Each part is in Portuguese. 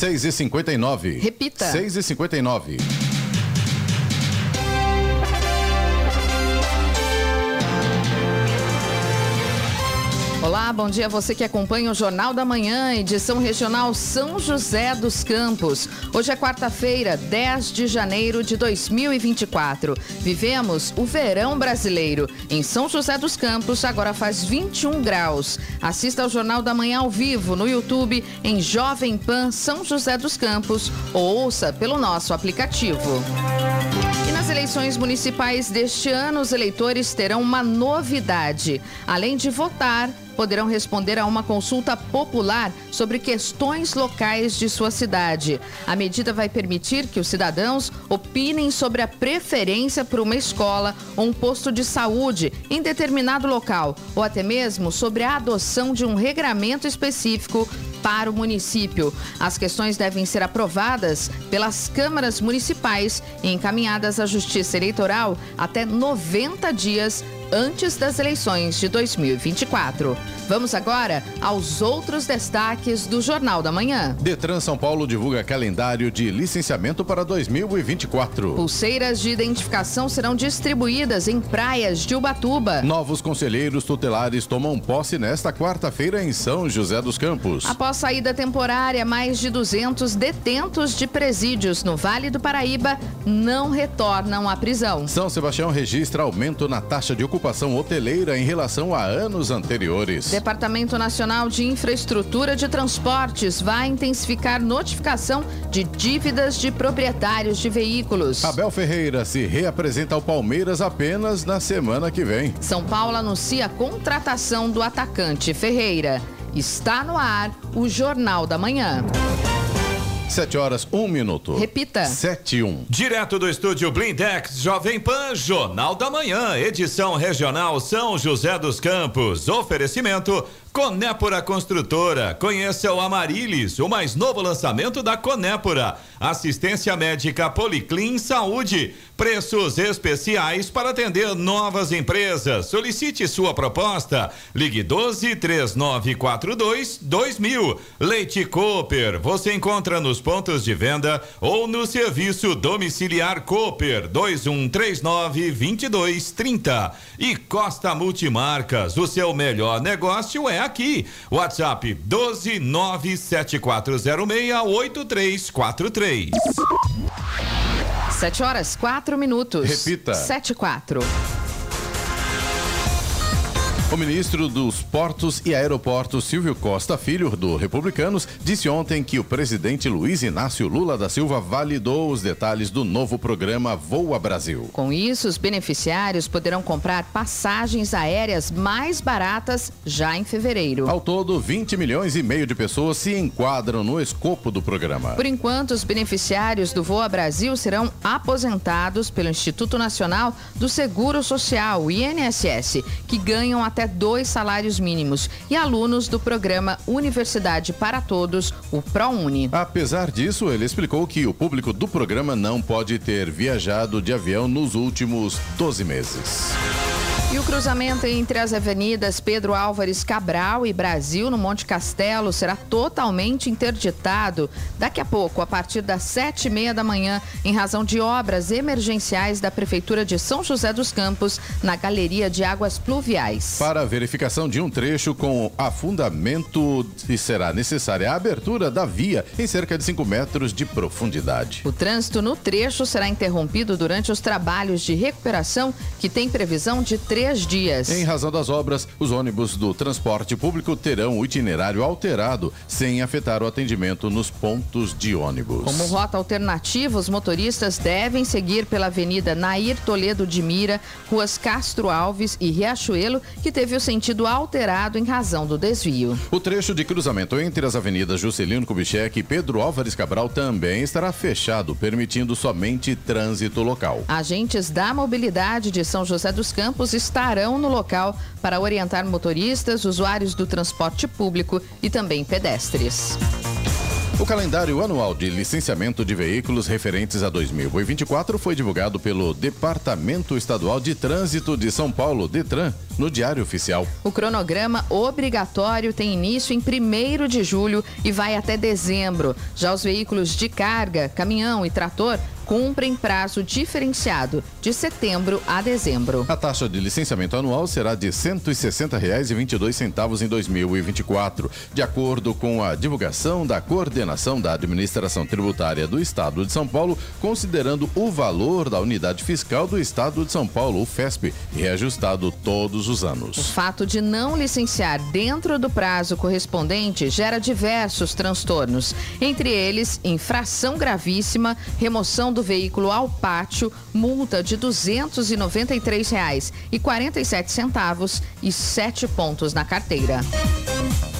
6 e 59 Repita. 6 Bom dia a você que acompanha o Jornal da Manhã, edição regional São José dos Campos. Hoje é quarta-feira, 10 de janeiro de 2024. Vivemos o verão brasileiro. Em São José dos Campos, agora faz 21 graus. Assista ao Jornal da Manhã ao vivo no YouTube em Jovem Pan São José dos Campos ou ouça pelo nosso aplicativo. Eleições municipais deste ano, os eleitores terão uma novidade. Além de votar, poderão responder a uma consulta popular sobre questões locais de sua cidade. A medida vai permitir que os cidadãos opinem sobre a preferência por uma escola ou um posto de saúde em determinado local, ou até mesmo sobre a adoção de um regramento específico para o município. As questões devem ser aprovadas pelas câmaras municipais e encaminhadas à Justiça Eleitoral até 90 dias antes das eleições de 2024. Vamos agora aos outros destaques do Jornal da Manhã. Detran São Paulo divulga calendário de licenciamento para 2024. Pulseiras de identificação serão distribuídas em praias de Ubatuba. Novos conselheiros tutelares tomam posse nesta quarta-feira em São José dos Campos. Após saída temporária, mais de 200 detentos de presídios no Vale do Paraíba não retornam à prisão. São Sebastião registra aumento na taxa de ocupação hoteleira em relação a anos anteriores. Departamento Nacional de Infraestrutura de Transportes vai intensificar notificação de dívidas de proprietários de veículos. Abel Ferreira se reapresenta ao Palmeiras apenas na semana que vem. São Paulo anuncia a contratação do atacante Ferreira. Está no ar o Jornal da Manhã. 7 horas, 1 minuto. Repita. 7 e 1. Direto do estúdio Blindex, Jovem Pan, Jornal da Manhã, edição regional São José dos Campos. Oferecimento Conépora Construtora. Conheça o Amarilis, o mais novo lançamento da Conépora. Assistência médica Policlin Saúde. Preços especiais para atender novas empresas. Solicite sua proposta. Ligue 12 3942 2000. Leite Cooper. Você encontra nos pontos de venda ou no serviço domiciliar Cooper 2139 2230. E Costa Multimarcas. O seu melhor negócio é aqui. WhatsApp 12974068343. 7 horas, 4 minutos. Repita. 7 e 4. O ministro dos Portos e Aeroportos, Silvio Costa Filho, do Republicanos, disse ontem que o presidente Luiz Inácio Lula da Silva validou os detalhes do novo programa Voa Brasil. Com isso, os beneficiários poderão comprar passagens aéreas mais baratas já em fevereiro. Ao todo, 20 milhões e meio de pessoas se enquadram no escopo do programa. Por enquanto, os beneficiários do Voa Brasil serão aposentados pelo Instituto Nacional do Seguro Social, INSS, que ganham até dois salários mínimos, e alunos do programa Universidade para Todos, o ProUni. Apesar disso, ele explicou que o público do programa não pode ter viajado de avião nos últimos 12 meses. E o cruzamento entre as avenidas Pedro Álvares Cabral e Brasil, no Monte Castelo, será totalmente interditado daqui a pouco, a partir das sete e meia da manhã, em razão de obras emergenciais da Prefeitura de São José dos Campos, na Galeria de Águas Pluviais. Para a verificação de um trecho com afundamento, será necessária a abertura da via em cerca de 5 metros de profundidade. O trânsito no trecho será interrompido durante os trabalhos de recuperação, que tem previsão de três dias. Em razão das obras, os ônibus do transporte público terão o itinerário alterado, sem afetar o atendimento nos pontos de ônibus. Como rota alternativa, os motoristas devem seguir pela Avenida Nair Toledo de Mira, ruas Castro Alves e Riachuelo, que teve o sentido alterado em razão do desvio. O trecho de cruzamento entre as avenidas Juscelino Kubitschek e Pedro Álvares Cabral também estará fechado, permitindo somente trânsito local. Agentes da mobilidade de São José dos Campos estarão no local para orientar motoristas, usuários do transporte público e também pedestres. O calendário anual de licenciamento de veículos referentes a 2024 foi divulgado pelo Departamento Estadual de Trânsito de São Paulo, Detran, no Diário Oficial. O cronograma obrigatório tem início em 1 de julho e vai até dezembro. Já os veículos de carga, caminhão e trator cumprem prazo diferenciado de setembro a dezembro. A taxa de licenciamento anual será de R$ 160,22 em 2024, de acordo com a divulgação da coordenação da Administração Tributária do Estado de São Paulo, considerando o valor da unidade fiscal do Estado de São Paulo, o FESP, reajustado todos os anos. O fato de não licenciar dentro do prazo correspondente gera diversos transtornos, entre eles infração gravíssima, remoção do do veículo ao pátio, multa de R$ 293,47 e sete pontos na carteira.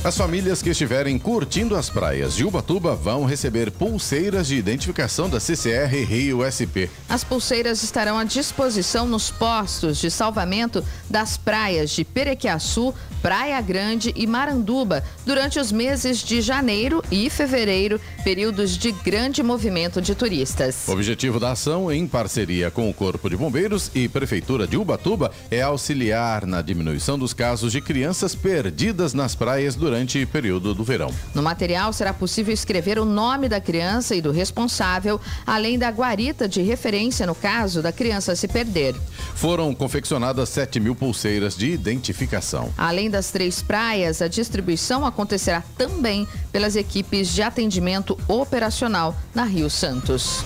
As famílias que estiverem curtindo as praias de Ubatuba vão receber pulseiras de identificação da CCR Rio SP. As pulseiras estarão à disposição nos postos de salvamento das praias de Perequiaçu, Praia Grande e Maranduba durante os meses de janeiro e fevereiro, períodos de grande movimento de turistas. O objetivo da ação, em parceria com o Corpo de Bombeiros e Prefeitura de Ubatuba, é auxiliar na diminuição dos casos de crianças perdidas nas praias durante o período do verão. No material será possível escrever o nome da criança e do responsável, além da guarita de referência no caso da criança se perder. Foram confeccionadas 7 mil pulseiras de identificação. Além das três praias, a distribuição acontecerá também pelas equipes de atendimento operacional na Rio Santos.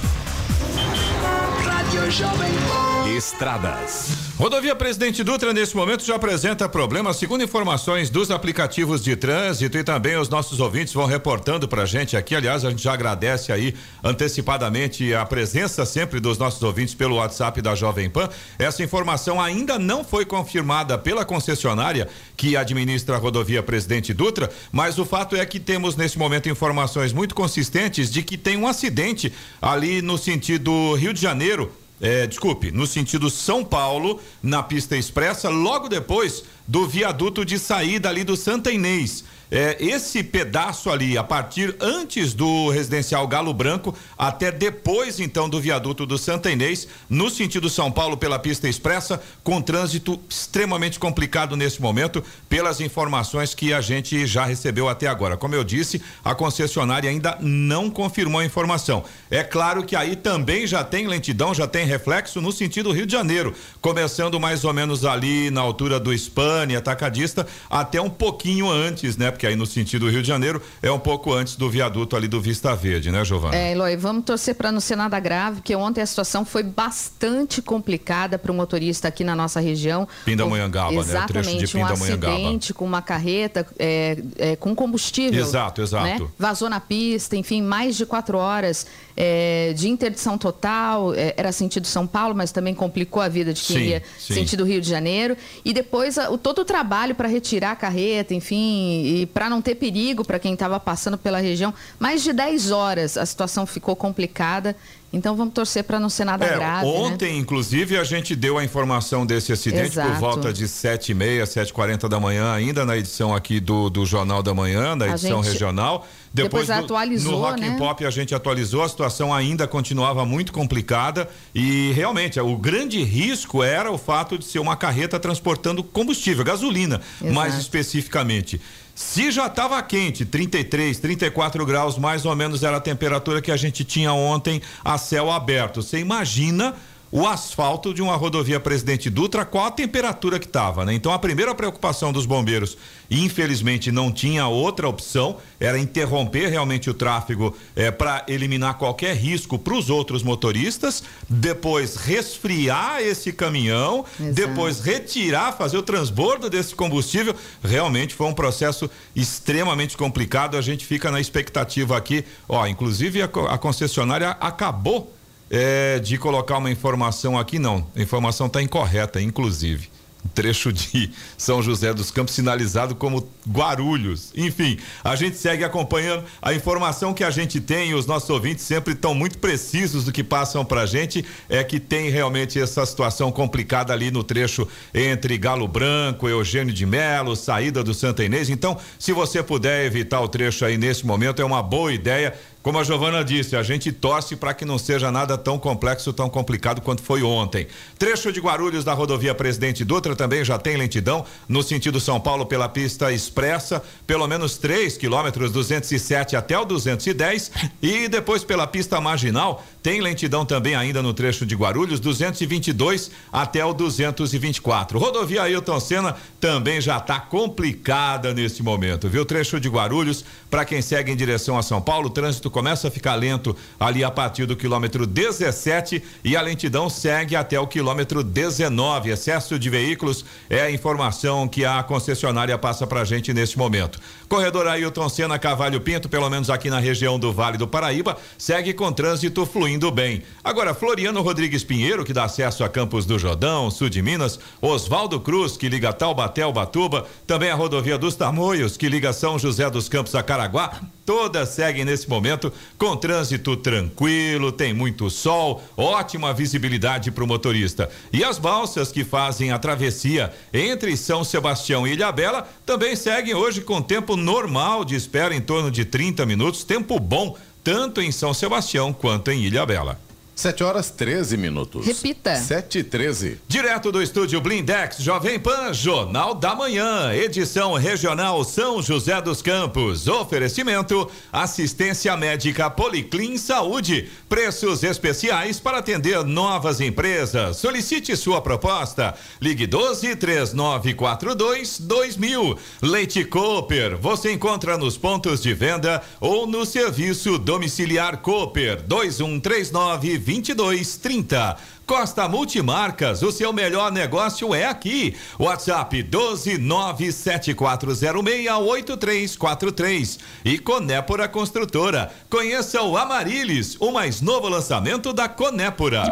Estradas. Rodovia Presidente Dutra, nesse momento, já apresenta problemas, segundo informações dos aplicativos de trânsito e também os nossos ouvintes vão reportando pra gente aqui. Aliás, a gente já agradece aí antecipadamente a presença sempre dos nossos ouvintes pelo WhatsApp da Jovem Pan. Essa informação ainda não foi confirmada pela concessionária que administra a rodovia Presidente Dutra, mas o fato é que temos nesse momento informações muito consistentes de que tem um acidente ali no sentido Rio de Janeiro é, desculpe, no sentido São Paulo, na pista expressa, logo depois do viaduto de saída ali do Santa Inês é, esse pedaço ali, a partir antes do residencial Galo Branco, até depois então do viaduto do Santa Inês, no sentido São Paulo pela pista expressa, com trânsito extremamente complicado nesse momento, pelas informações que a gente já recebeu até agora. Como eu disse, a concessionária ainda não confirmou a informação. É claro que aí também já tem lentidão, já tem reflexo no sentido Rio de Janeiro, começando mais ou menos ali na altura do Spani, atacadista, até um pouquinho antes, né? Porque que aí no sentido Rio de Janeiro é um pouco antes do viaduto ali do Vista Verde, né, Giovana? É, Eloy, vamos torcer para não ser nada grave, porque ontem a situação foi bastante complicada para o motorista aqui na nossa região. Pindamonhangaba, Exatamente, né? O trecho de um acidente com uma carreta é, é, com combustível. Exato, exato. Né? Vazou na pista, enfim, mais de quatro horas é, de interdição total, é, era sentido São Paulo, mas também complicou a vida de quem sim, ia sim. sentido Rio de Janeiro. E depois a, o, todo o trabalho para retirar a carreta, enfim, e para não ter perigo para quem estava passando pela região. Mais de 10 horas a situação ficou complicada. Então vamos torcer para não ser nada é, grave. Né? Ontem, né? inclusive, a gente deu a informação desse acidente Exato. por volta de sete e meia, sete quarenta da manhã, ainda na edição aqui do, do Jornal da Manhã, na edição gente, regional. Depois, depois do, atualizou, no Rock né? Pop a gente atualizou, a situação ainda continuava muito complicada e realmente o grande risco era o fato de ser uma carreta transportando combustível, gasolina, Exato. mais especificamente. Se já estava quente, 33, 34 graus mais ou menos era a temperatura que a gente tinha ontem a céu aberto. Você imagina o asfalto de uma rodovia Presidente Dutra, qual a temperatura que estava, né? Então a primeira preocupação dos bombeiros, infelizmente não tinha outra opção, era interromper realmente o tráfego eh, para eliminar qualquer risco para os outros motoristas, depois resfriar esse caminhão, Exato. depois retirar, fazer o transbordo desse combustível. Realmente foi um processo extremamente complicado. A gente fica na expectativa aqui, ó, inclusive a, a concessionária acabou é, de colocar uma informação aqui, não. A informação está incorreta, inclusive. trecho de São José dos Campos sinalizado como Guarulhos. Enfim, a gente segue acompanhando a informação que a gente tem, os nossos ouvintes sempre estão muito precisos do que passam pra gente, é que tem realmente essa situação complicada ali no trecho entre Galo Branco, Eugênio de Melo, saída do Santa Inês. Então, se você puder evitar o trecho aí nesse momento, é uma boa ideia. Como a Giovana disse, a gente torce para que não seja nada tão complexo, tão complicado quanto foi ontem. Trecho de Guarulhos da rodovia Presidente Dutra também já tem lentidão no sentido São Paulo pela pista expressa, pelo menos 3 quilômetros 207 até o 210 e depois pela pista marginal tem lentidão também ainda no trecho de Guarulhos 222 até o 224. Rodovia Ailton Senna também já está complicada nesse momento, viu? Trecho de Guarulhos para quem segue em direção a São Paulo, trânsito começa a ficar lento ali a partir do quilômetro 17 e a lentidão segue até o quilômetro 19. Excesso de veículos é a informação que a concessionária passa para gente neste momento. Corredor Ailton Senna Cavalho Pinto, pelo menos aqui na região do Vale do Paraíba, segue com trânsito fluindo bem. Agora, Floriano Rodrigues Pinheiro, que dá acesso a Campos do Jordão, sul de Minas, Oswaldo Cruz, que liga Taubaté ao Batuba, também a rodovia dos Tamoios, que liga São José dos Campos a Caraguá, todas seguem nesse momento com trânsito tranquilo, tem muito sol, ótima visibilidade para o motorista. E as balsas que fazem a travessia entre São Sebastião e Ilhabela também seguem hoje com tempo normal de espera em torno de 30 minutos, tempo bom tanto em São Sebastião quanto em Ilhabela. 7 horas 13 minutos. Repita. 7 e 13. Direto do estúdio Blindex Jovem Pan, Jornal da Manhã, edição regional São José dos Campos. Oferecimento: assistência médica Policlin Saúde. Preços especiais para atender novas empresas. Solicite sua proposta. Ligue 12 3942 2000. Leite Cooper. Você encontra nos pontos de venda ou no serviço domiciliar Cooper 2139 2230. Costa Multimarcas, o seu melhor negócio é aqui. WhatsApp 12974068343 e Conépora Construtora. Conheça o Amarilis, o mais novo lançamento da Conépora.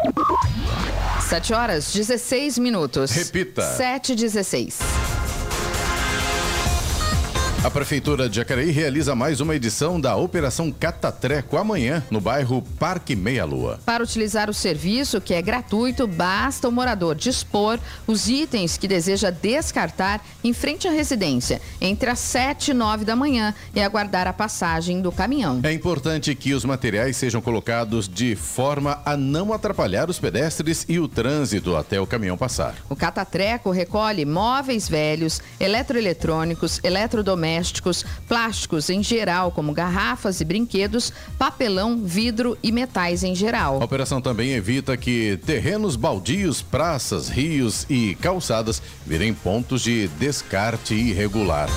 7 horas 16 minutos. Repita. 7 16. A Prefeitura de Jacareí realiza mais uma edição da Operação Catatreco amanhã, no bairro Parque Meia Lua. Para utilizar o serviço, que é gratuito, basta o morador dispor os itens que deseja descartar em frente à residência, entre as 7 e 9 da manhã, e aguardar a passagem do caminhão. É importante que os materiais sejam colocados de forma a não atrapalhar os pedestres e o trânsito até o caminhão passar. O Catatreco recolhe móveis velhos, eletroeletrônicos, eletrodomésticos, plásticos em geral, como garrafas e brinquedos, papelão, vidro e metais em geral. A operação também evita que terrenos baldios, praças, rios e calçadas virem pontos de descarte irregular.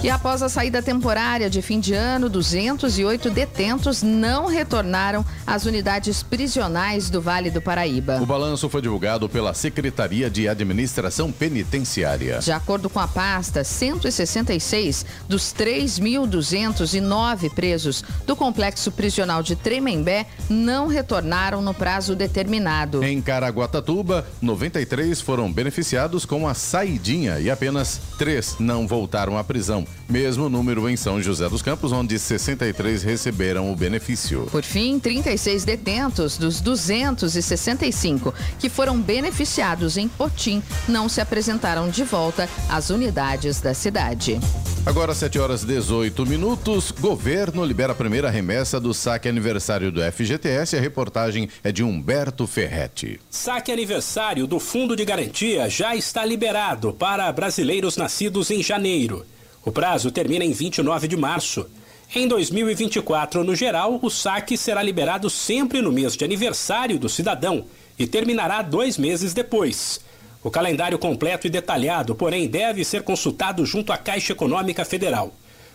E após a saída temporária de fim de ano, 208 detentos não retornaram às unidades prisionais do Vale do Paraíba. O balanço foi divulgado pela Secretaria de Administração Penitenciária. De acordo com a pasta, 166 dos 3.209 presos do complexo prisional de Tremembé não retornaram no prazo determinado. Em Caraguatatuba, 93 foram beneficiados com a saidinha e apenas três não voltaram à prisão. Mesmo número em São José dos Campos, onde 63 receberam o benefício. Por fim, 36 detentos dos 265 que foram beneficiados em Potim não se apresentaram de volta às unidades da cidade. Agora, 7 horas 18 minutos. Governo libera a primeira remessa do saque aniversário do FGTS. A reportagem é de Humberto Ferretti. Saque aniversário do Fundo de Garantia já está liberado para brasileiros nascidos em janeiro. O prazo termina em 29 de março. Em 2024, no geral, o saque será liberado sempre no mês de aniversário do cidadão e terminará dois meses depois. O calendário completo e detalhado, porém, deve ser consultado junto à Caixa Econômica Federal.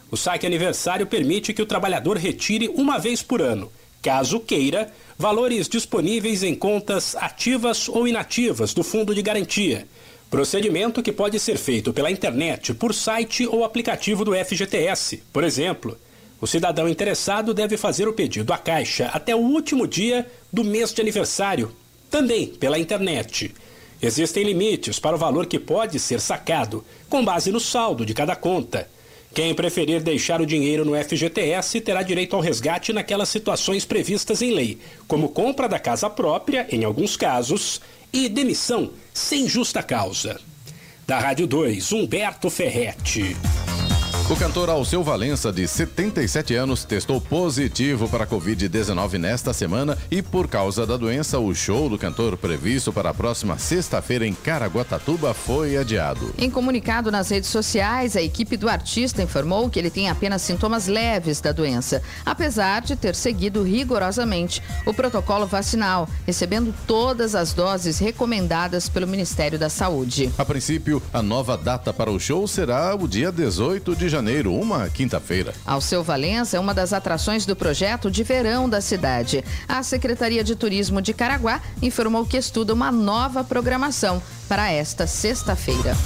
O saque aniversário permite que o trabalhador retire uma vez por ano, caso queira, valores disponíveis em contas ativas ou inativas do Fundo de Garantia. Procedimento que pode ser feito pela internet, por site ou aplicativo do FGTS. Por exemplo, o cidadão interessado deve fazer o pedido à Caixa até o último dia do mês de aniversário, também pela internet. Existem limites para o valor que pode ser sacado, com base no saldo de cada conta. Quem preferir deixar o dinheiro no FGTS terá direito ao resgate naquelas situações previstas em lei, como compra da casa própria, em alguns casos, e demissão sem justa causa. Da Rádio 2, Humberto Ferretti. O cantor Alceu Valença, de 77 anos, testou positivo para a Covid-19 nesta semana e, por causa da doença, o show do cantor previsto para a próxima sexta-feira em Caraguatatuba foi adiado. Em comunicado nas redes sociais, a equipe do artista informou que ele tem apenas sintomas leves da doença, apesar de ter seguido rigorosamente o protocolo vacinal, recebendo todas as doses recomendadas pelo Ministério da Saúde. A princípio, a nova data para o show será o dia 18 de janeiro, uma quinta-feira. Alceu Valença é uma das atrações do projeto de verão da cidade. A Secretaria de Turismo de Caraguá informou que estuda uma nova programação para esta sexta-feira.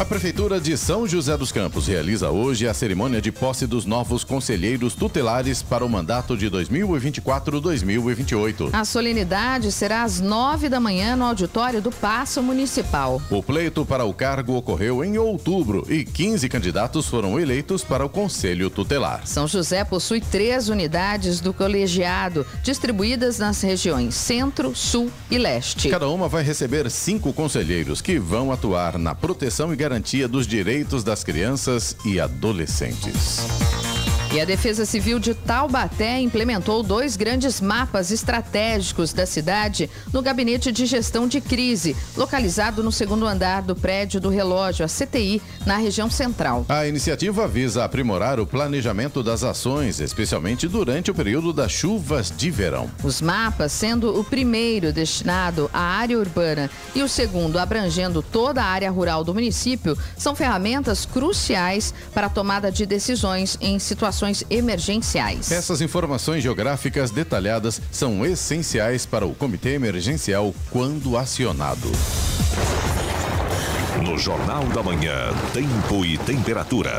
A Prefeitura de São José dos Campos realiza hoje a cerimônia de posse dos novos conselheiros tutelares para o mandato de 2024-2028. A solenidade será às nove da manhã no auditório do Paço Municipal. O pleito para o cargo ocorreu em outubro e 15 candidatos foram eleitos para o Conselho Tutelar. São José possui três unidades do colegiado, distribuídas nas regiões Centro, Sul e Leste. Cada uma vai receber cinco conselheiros que vão atuar na proteção e garantia dos direitos das crianças e adolescentes. E a Defesa Civil de Taubaté implementou dois grandes mapas estratégicos da cidade no Gabinete de Gestão de Crise, localizado no segundo andar do prédio do relógio, a CTI, na região central. A iniciativa visa aprimorar o planejamento das ações, especialmente durante o período das chuvas de verão. Os mapas, sendo o primeiro destinado à área urbana e o segundo abrangendo toda a área rural do município, são ferramentas cruciais para a tomada de decisões em situações emergenciais. Essas informações geográficas detalhadas são essenciais para o Comitê Emergencial quando acionado. No Jornal da Manhã, tempo e temperatura.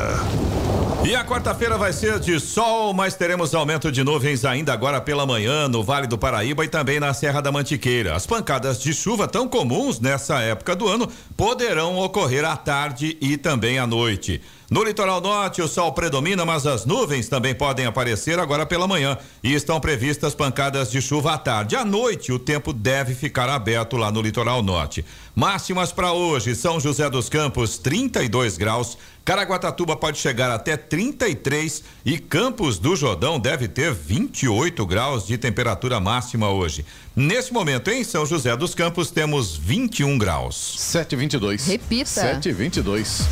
E a quarta-feira vai ser de sol, mas teremos aumento de nuvens ainda agora pela manhã no Vale do Paraíba e também na Serra da Mantiqueira. As pancadas de chuva tão comuns nessa época do ano poderão ocorrer à tarde e também à noite. No litoral norte, o sol predomina, mas as nuvens também podem aparecer agora pela manhã e estão previstas pancadas de chuva à tarde. À noite, o tempo deve ficar aberto lá no litoral norte. Máximas para hoje: São José dos Campos, 32 graus. Caraguatatuba pode chegar até 33 e Campos do Jordão deve ter 28 graus de temperatura máxima hoje. Nesse momento, em São José dos Campos, temos 21 graus. 722. Repita. 722.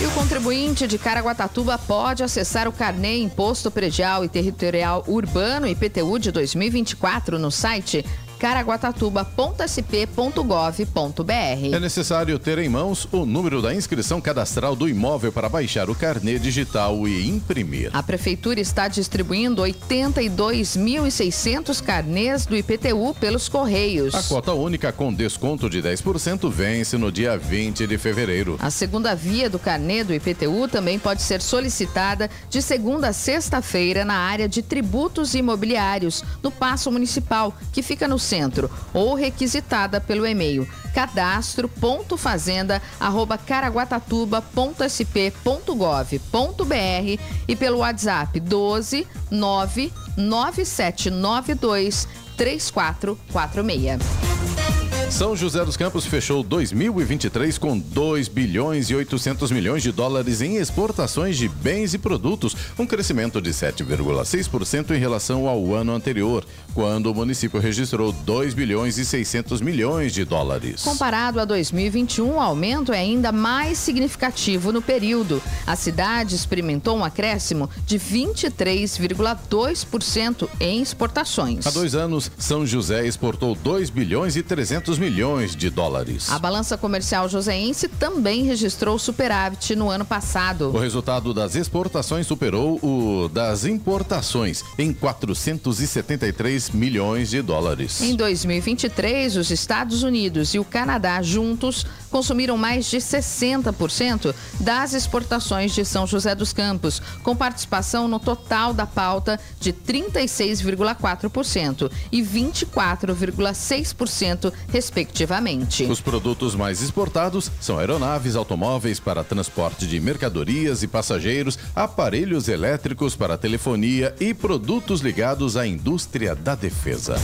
E o contribuinte de Caraguatatuba pode acessar o carnê Imposto Predial e Territorial Urbano IPTU de 2024 no site caraguatatuba.sp.gov.br. É necessário ter em mãos o número da inscrição cadastral do imóvel para baixar o carnê digital e imprimir. A Prefeitura está distribuindo 82.600 carnês do IPTU pelos Correios. A cota única com desconto de 10% vence no dia 20 de fevereiro. A segunda via do carnê do IPTU também pode ser solicitada de segunda a sexta-feira na área de tributos imobiliários, no Paço Municipal, que fica no centro, ou requisitada pelo e-mail cadastro.fazenda@caraguatatuba.sp.gov.br e pelo WhatsApp 12 99792 3446. São José dos Campos fechou 2023 com 2 bilhões e 800 milhões de dólares em exportações de bens e produtos, um crescimento de 7,6% em relação ao ano anterior, quando o município registrou 2 bilhões e 600 milhões de dólares. Comparado a 2021, o aumento é ainda mais significativo no período. A cidade experimentou um acréscimo de 23,2% em exportações. Há dois anos, São José exportou 2 bilhões e 300 milhões de dólares. A balança comercial joseense também registrou superávit no ano passado. O resultado das exportações superou o das importações em 473 milhões de dólares. Em 2023, os Estados Unidos e o Canadá juntos consumiram mais de 60% das exportações de São José dos Campos, com participação no total da pauta de 36,4% e 24,6%, respectivamente. Os produtos mais exportados são aeronaves, automóveis para transporte de mercadorias e passageiros, aparelhos elétricos para telefonia e produtos ligados à indústria da defesa.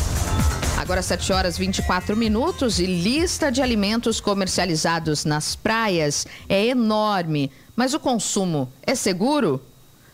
Agora 7 horas 24 minutos e lista de alimentos comercializados nas praias é enorme, mas o consumo é seguro?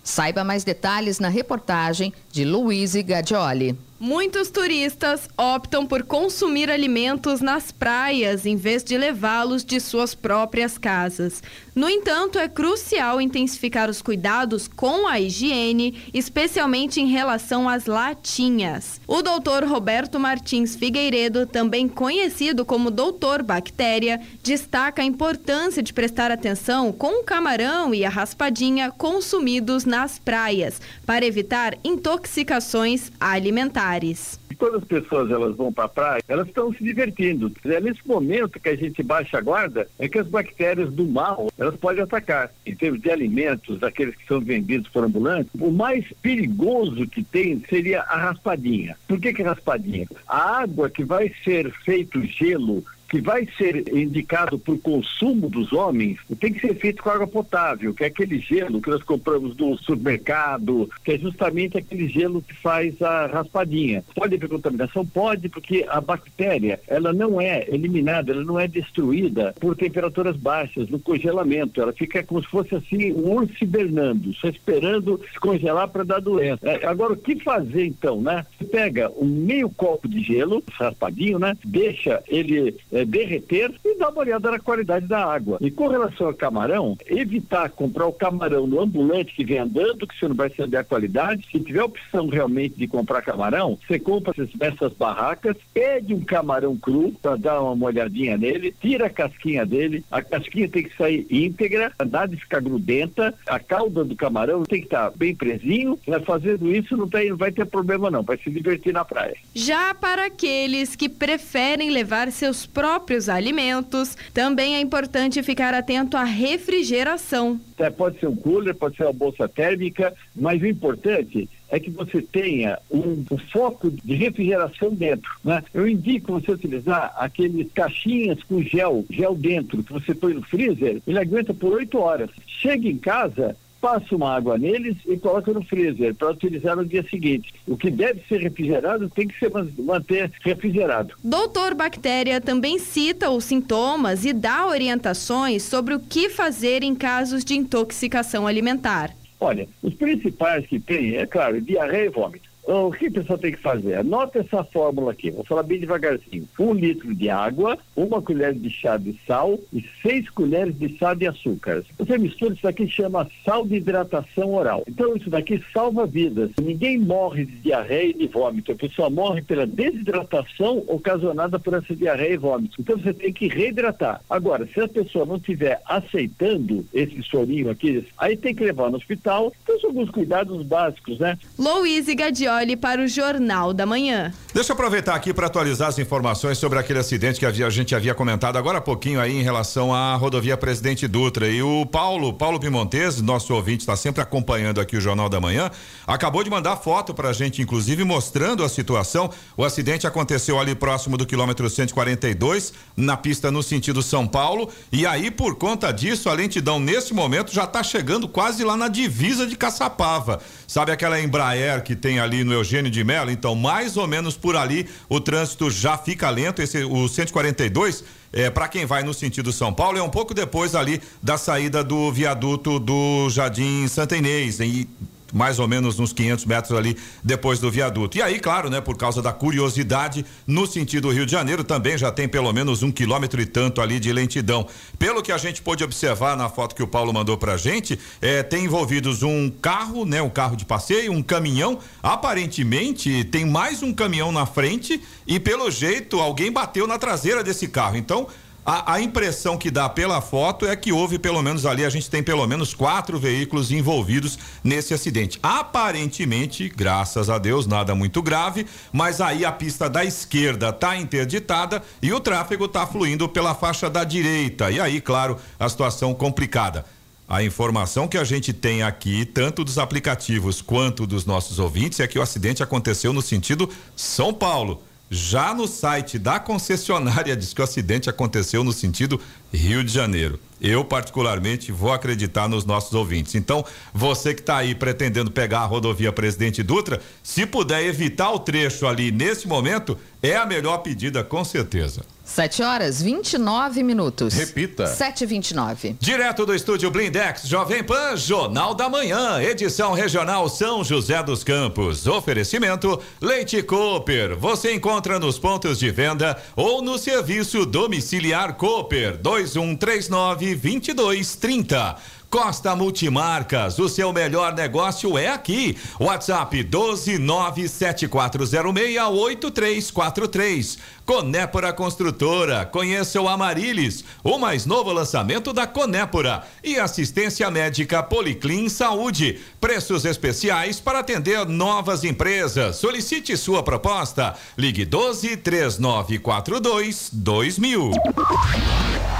Saiba mais detalhes na reportagem de Luiz Gadioli. Muitos turistas optam por consumir alimentos nas praias em vez de levá-los de suas próprias casas. No entanto, é crucial intensificar os cuidados com a higiene, especialmente em relação às latinhas. O doutor Roberto Martins Figueiredo, também conhecido como Doutor Bactéria, destaca a importância de prestar atenção com o camarão e a raspadinha consumidos nas praias, para evitar intoxicações alimentares lugares. Quando as pessoas elas vão para a praia, elas estão se divertindo. É nesse momento que a gente baixa a guarda, é que as bactérias do mal elas podem atacar. Em termos de alimentos, aqueles que são vendidos por ambulantes, o mais perigoso que tem seria a raspadinha. Por que, que raspadinha? A água que vai ser feito gelo que vai ser indicado para o consumo dos homens tem que ser feito com água potável, que é aquele gelo que nós compramos do supermercado, que é justamente aquele gelo que faz a raspadinha. Pode haver contaminação? Pode, porque a bactéria, ela não é eliminada, ela não é destruída por temperaturas baixas, no congelamento. Ela fica como se fosse assim, um urso hibernando, só esperando congelar para dar doença. É, agora, o que fazer então, né? Você pega um meio copo de gelo, raspadinho, né? Deixa ele é, é, derreter e dar uma olhada na qualidade da água. E com relação ao camarão, evitar comprar o camarão no ambulante que vem andando, que você não vai saber a qualidade. Se tiver opção realmente de comprar camarão, você compra nessas barracas, pede um camarão cru para dar uma olhadinha nele, tira a casquinha dele, a casquinha tem que sair íntegra, nada ficar grudenta, a cauda do camarão tem que estar bem presinho, né? fazendo isso não, tem, não vai ter problema não, vai se divertir na praia. Já para aqueles que preferem levar seus próprios próprios alimentos, também é importante ficar atento à refrigeração. É, pode ser um cooler, pode ser uma bolsa térmica, mas o importante é que você tenha um, um, foco de refrigeração dentro. Né? Eu indico você utilizar aqueles caixinhas com gel, gel dentro, que você põe no freezer, ele aguenta por oito horas. Chega em casa, passa uma água neles e coloca no freezer para utilizar no dia seguinte. O que deve ser refrigerado tem que ser manter refrigerado. Doutor Bactéria também cita os sintomas e dá orientações sobre o que fazer em casos de intoxicação alimentar. Olha, os principais que tem, é claro, diarreia e vômito. O que a pessoa tem que fazer? Anota essa fórmula aqui, vou falar bem devagarzinho. Um litro de água, uma colher de chá de sal e seis colheres de chá de açúcar. Você mistura isso daqui chama sal de hidratação oral. Então isso daqui salva vidas. Ninguém morre de diarreia e de vômito. A pessoa morre pela desidratação ocasionada por essa diarreia e vômito. Então você tem que reidratar. Agora, se a pessoa não estiver aceitando esse sorinho aqui, aí tem que levar no hospital. Então são alguns cuidados básicos, né? Louise Gadio Olhe para o Jornal da Manhã. Deixa eu aproveitar aqui para atualizar as informações sobre aquele acidente que a gente havia comentado agora há pouquinho aí em relação à rodovia Presidente Dutra. E o Paulo, Paulo Pimontes, nosso ouvinte, está sempre acompanhando aqui o Jornal da Manhã, acabou de mandar foto para a gente, inclusive mostrando a situação. O acidente aconteceu ali próximo do quilômetro 142, na pista no sentido São Paulo. E aí, por conta disso, a lentidão nesse momento já está chegando quase lá na divisa de Caçapava. Sabe aquela Embraer que tem ali no Eugênio de Mello, então mais ou menos por ali o trânsito já fica lento. Esse o 142 é, para quem vai no sentido São Paulo é um pouco depois ali da saída do viaduto do Jardim Santa Inês. E mais ou menos uns 500 metros ali depois do viaduto. E aí, claro, né, por causa da curiosidade, no sentido Rio de Janeiro também já tem pelo menos um quilômetro e tanto ali de lentidão. Pelo que a gente pôde observar na foto que o Paulo mandou pra gente, é, tem envolvidos um carro, né, um carro de passeio, um caminhão. Aparentemente tem mais um caminhão na frente e pelo jeito alguém bateu na traseira desse carro. Então A, a, impressão que dá pela foto é que houve pelo menos ali, a gente tem pelo menos quatro veículos envolvidos nesse acidente. Aparentemente, graças a Deus, nada muito grave, mas aí a pista da esquerda está interditada e o tráfego está fluindo pela faixa da direita. E aí, claro, a situação complicada. A informação que a gente tem aqui, tanto dos aplicativos quanto dos nossos ouvintes, é que o acidente aconteceu no sentido São Paulo. Já no site da concessionária diz que o acidente aconteceu no sentido Rio de Janeiro. Eu, particularmente, vou acreditar nos nossos ouvintes. Então, você que está aí pretendendo pegar a rodovia Presidente Dutra, se puder evitar o trecho ali nesse momento, é a melhor pedida, com certeza. 7 horas 29 minutos. Repita. 7h29. Direto do estúdio Blindex, Jovem Pan, Jornal da Manhã, edição regional São José dos Campos. Oferecimento Leite Cooper. Você encontra nos pontos de venda ou no serviço domiciliar Cooper 2139 2230. Costa Multimarcas, o seu melhor negócio é aqui. WhatsApp 12974068343. Conépora Construtora, conheça o Amarilis, o mais novo lançamento da Conépora e assistência médica Policlin Saúde. Preços especiais para atender novas empresas. Solicite sua proposta. Ligue 12 3942 2000.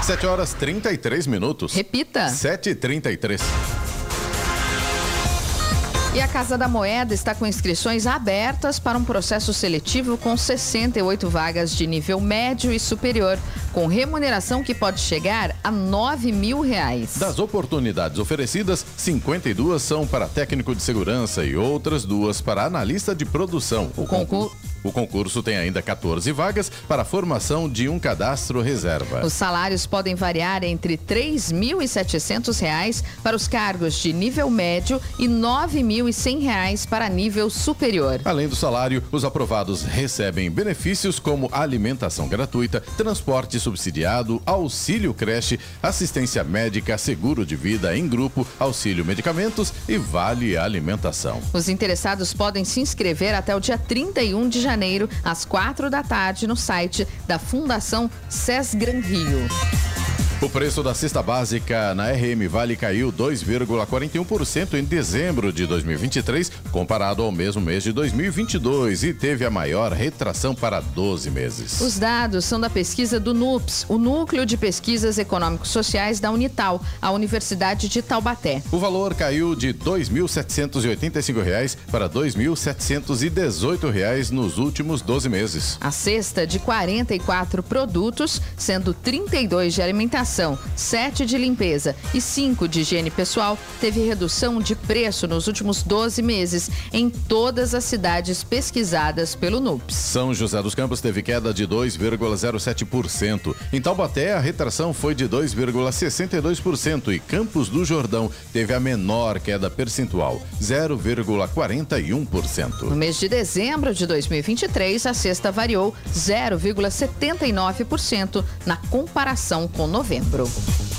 7 horas 33 minutos. Repita. 7h33. E a Casa da Moeda está com inscrições abertas para um processo seletivo com 68 vagas de nível médio e superior, com remuneração que pode chegar a 9 mil reais. Das oportunidades oferecidas, 52 são para técnico de segurança e outras duas para analista de produção. O concurso. O concurso tem ainda 14 vagas para a formação de um cadastro reserva. Os salários podem variar entre R$ 3.700 para os cargos de nível médio e R$ 9.100 para nível superior. Além do salário, os aprovados recebem benefícios como alimentação gratuita, transporte subsidiado, auxílio creche, assistência médica, seguro de vida em grupo, auxílio medicamentos e vale alimentação. Os interessados podem se inscrever até o dia 31 de janeiro janeiro, às quatro da tarde, no site da Fundação Sesgran Rio. O preço da cesta básica na RM Vale caiu 2,41% em dezembro de 2023, comparado ao mesmo mês de 2022, e teve a maior retração para 12 meses. Os dados são da pesquisa do NUPS, o Núcleo de Pesquisas Econômicos Sociais da Unital, a Universidade de Taubaté. O valor caiu de R$ 2.785 para R$ 2.718 nos últimos 12 meses. A cesta de 44 produtos, sendo 32 de alimentação alimentação, 7 de limpeza e 5 de higiene pessoal, teve redução de preço nos últimos 12 meses em todas as cidades pesquisadas pelo NUPS. São José dos Campos teve queda de 2,07%. Em Taubaté, a retração foi de 2,62% e Campos do Jordão teve a menor queda percentual, 0,41%. No mês de dezembro de 2023, a cesta variou 0,79% na comparação com novembro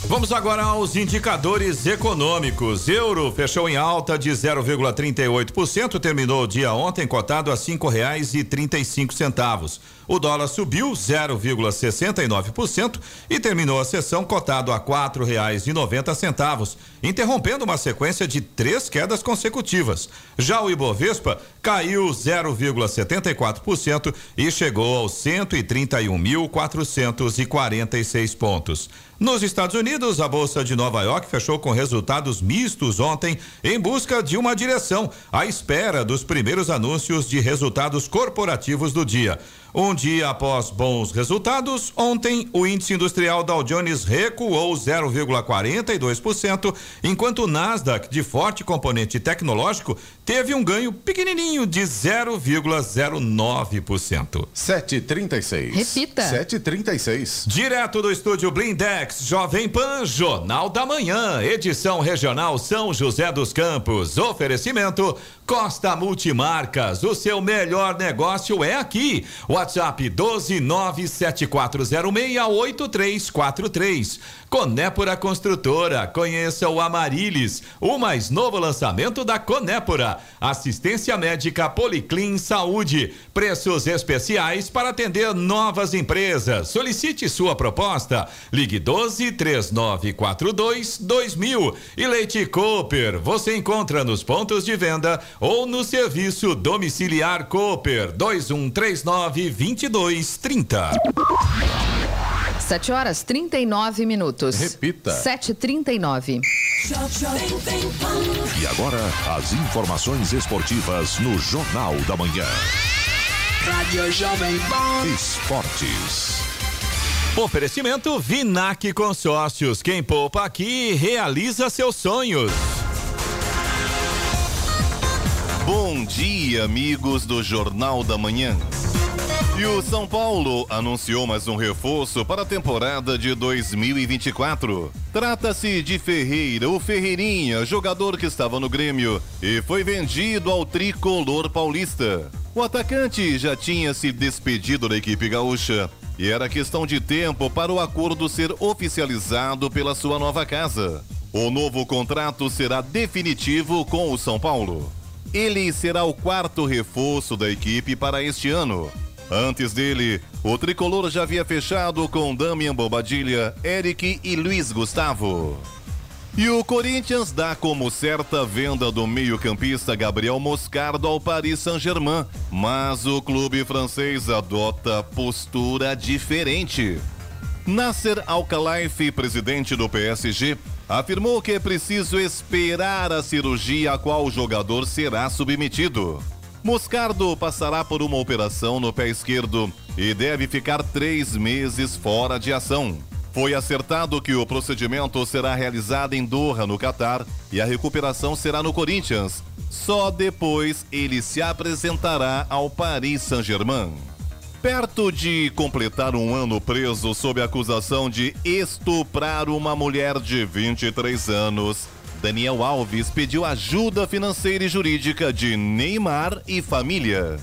Vamos agora aos indicadores econômicos. Euro fechou em alta de 0,38%, terminou o dia ontem cotado a cinco reais e trinta e cinco centavos. O dólar subiu 0,69% e terminou a sessão cotado a quatro reais e noventa centavos, interrompendo uma sequência de três quedas consecutivas. Já o Ibovespa caiu 0,74% e chegou aos 131.446 pontos. Nos Estados Unidos, a Bolsa de Nova York fechou com resultados mistos ontem, em busca de uma direção, à espera dos primeiros anúncios de resultados corporativos do dia. Um dia após bons resultados, ontem o índice industrial Dow Jones recuou 0,42%, enquanto o Nasdaq, de forte componente tecnológico, teve um ganho pequenininho de 0,09%. 7,36. Repita. 7,36. Direto do estúdio Blindex, Jovem Pan, Jornal da Manhã, edição regional São José dos Campos. Oferecimento Costa Multimarcas, o seu melhor negócio é aqui. O WhatsApp 12974068343. Conépora Construtora. Conheça o Amarilis, o mais novo lançamento da Conépora. Assistência médica Policlin Saúde. Preços especiais para atender novas empresas. Solicite sua proposta. Ligue 12 3942 2000. E Leite Cooper. Você encontra nos pontos de venda ou no serviço domiciliar Cooper 2139 2230. 7 horas 39 minutos. Repita. 7h39. E agora, as informações esportivas no Jornal da Manhã. Rádio Jovem Pan. Esportes. Oferecimento Vinac Consórcios. Quem poupa aqui realiza seus sonhos. Bom dia, amigos do Jornal da Manhã. E o São Paulo anunciou mais um reforço para a temporada de 2024. Trata-se de Ferreira, o Ferreirinha, jogador que estava no Grêmio e foi vendido ao tricolor paulista. O atacante já tinha se despedido da equipe gaúcha e era questão de tempo para o acordo ser oficializado pela sua nova casa. O novo contrato será definitivo com o São Paulo. Ele será o quarto reforço da equipe para este ano. Antes dele, o tricolor já havia fechado com Damian Bobadilha, Eric e Luiz Gustavo. E o Corinthians dá como certa venda do meio-campista Gabriel Moscardo ao Paris Saint-Germain, mas o clube francês adota postura diferente. Nasser Al-Khelaifi, presidente do PSG, afirmou que é preciso esperar a cirurgia a qual o jogador será submetido. Moscardo passará por uma operação no pé esquerdo e deve ficar três meses fora de ação. Foi acertado que o procedimento será realizado em Doha, no Catar, e a recuperação será no Corinthians. Só depois ele se apresentará ao Paris Saint-Germain. Perto de completar um ano preso sob acusação de estuprar uma mulher de 23 anos, Daniel Alves pediu ajuda financeira e jurídica de Neymar e família.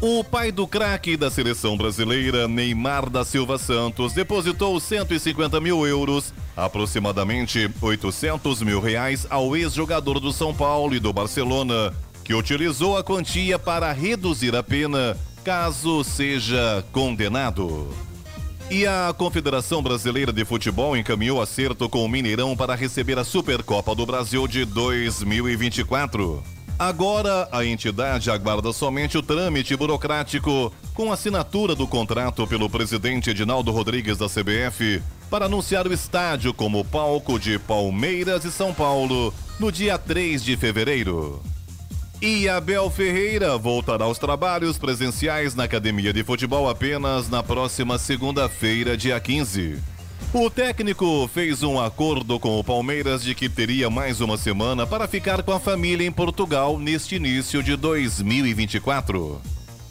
O pai do craque da seleção brasileira, Neymar da Silva Santos, depositou 150 mil euros, aproximadamente 800 mil reais, ao ex-jogador do São Paulo e do Barcelona, que utilizou a quantia para reduzir a pena caso seja condenado. E a Confederação Brasileira de Futebol encaminhou acerto com o Mineirão para receber a Supercopa do Brasil de 2024. Agora, a entidade aguarda somente o trâmite burocrático com assinatura do contrato pelo presidente Edinaldo Rodrigues da CBF para anunciar o estádio como palco de Palmeiras e São Paulo no dia 3 de fevereiro. E Abel Ferreira voltará aos trabalhos presenciais na Academia de Futebol apenas na próxima segunda-feira, dia 15. O técnico fez um acordo com o Palmeiras de que teria mais uma semana para ficar com a família em Portugal neste início de 2024.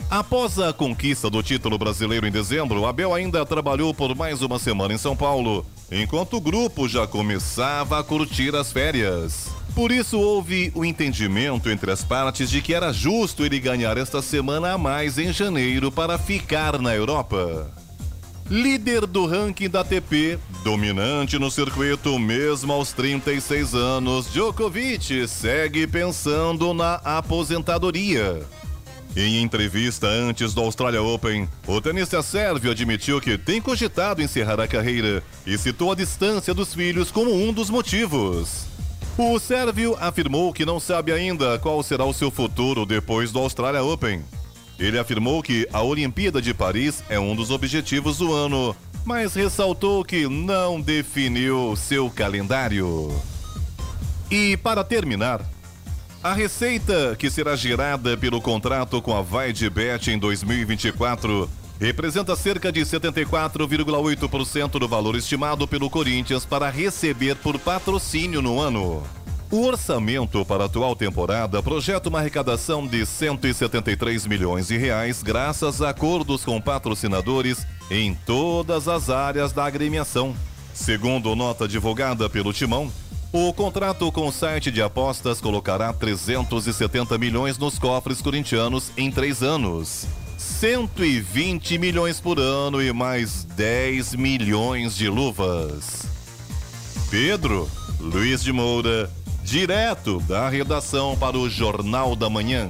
Após a conquista do título brasileiro em dezembro, Abel ainda trabalhou por mais uma semana em São Paulo, enquanto o grupo já começava a curtir as férias. Por isso houve o entendimento entre as partes de que era justo ele ganhar esta semana a mais em janeiro para ficar na Europa. Líder do ranking da ATP, dominante no circuito mesmo aos 36 anos, Djokovic segue pensando na aposentadoria. Em entrevista antes do Australia Open, o tenista sérvio admitiu que tem cogitado encerrar a carreira e citou a distância dos filhos como um dos motivos. O sérvio afirmou que não sabe ainda qual será o seu futuro depois do Australia Open. Ele afirmou que a Olimpíada de Paris é um dos objetivos do ano, mas ressaltou que não definiu seu calendário. E para terminar, a receita que será gerada pelo contrato com a Vaidbet em 2024 representa cerca de 74,8% do valor estimado pelo Corinthians para receber por patrocínio no ano. O orçamento para a atual temporada projeta uma arrecadação de 173 milhões de reais graças a acordos com patrocinadores em todas as áreas da agremiação. Segundo nota divulgada pelo Timão, o contrato com o site de apostas colocará 370 milhões nos cofres corintianos em três anos. 120 milhões por ano e mais 10 milhões de luvas. Pedro Luiz de Moura, direto da redação para o Jornal da Manhã.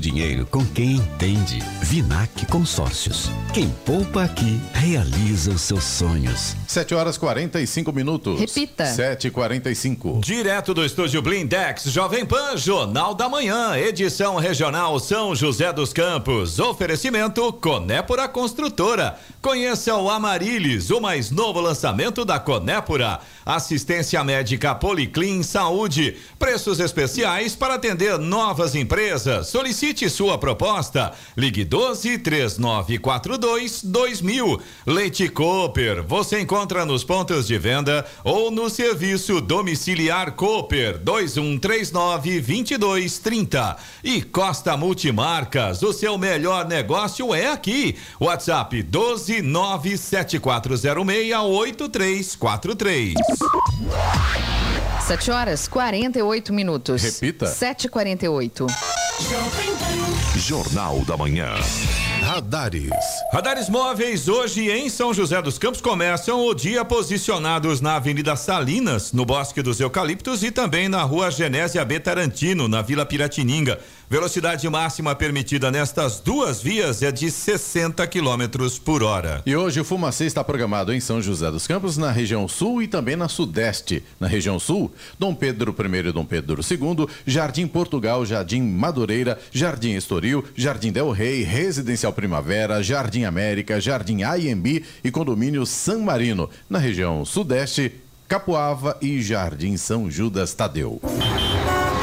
dinheiro dinheiro com quem entende. Vinac Consórcios. Quem poupa aqui realiza os seus sonhos. 7 horas 45 minutos. Repita. 7 e 45 Direto do estúdio Blindex, Jovem Pan, Jornal da Manhã, edição regional São José dos Campos. Oferecimento Conépora Construtora. Conheça o Amarilis, o mais novo lançamento da Conépora. Assistência médica Policlin Saúde. Preços especiais para atender novas empresas. Solicite sua proposta. Ligue 12 3942 2000. Leite Cooper. Você encontra nos pontos de venda ou no serviço domiciliar Cooper 2139 2230. E Costa Multimarcas. O seu melhor negócio é aqui. WhatsApp 12 97406 8343. 7 horas 48 minutos. Repita. 7h48. Jornal da Manhã. Radares. Radares móveis hoje em São José dos Campos começam o dia posicionados na Avenida Salinas, no Bosque dos Eucaliptos e também na Rua Genésia B Tarantino, na Vila Piratininga. Velocidade máxima permitida nestas duas vias é de 60 quilômetros por hora. E hoje o Fumacê está programado em São José dos Campos, na região sul e também na sudeste. Na região sul, Dom Pedro I e Dom Pedro II, Jardim Portugal, Jardim Madureira, Jardim Estoril, Jardim Del Rey, Residencial Primavera, Jardim América, Jardim AMB e Condomínio San Marino. Na região sudeste, Capuava e Jardim São Judas Tadeu.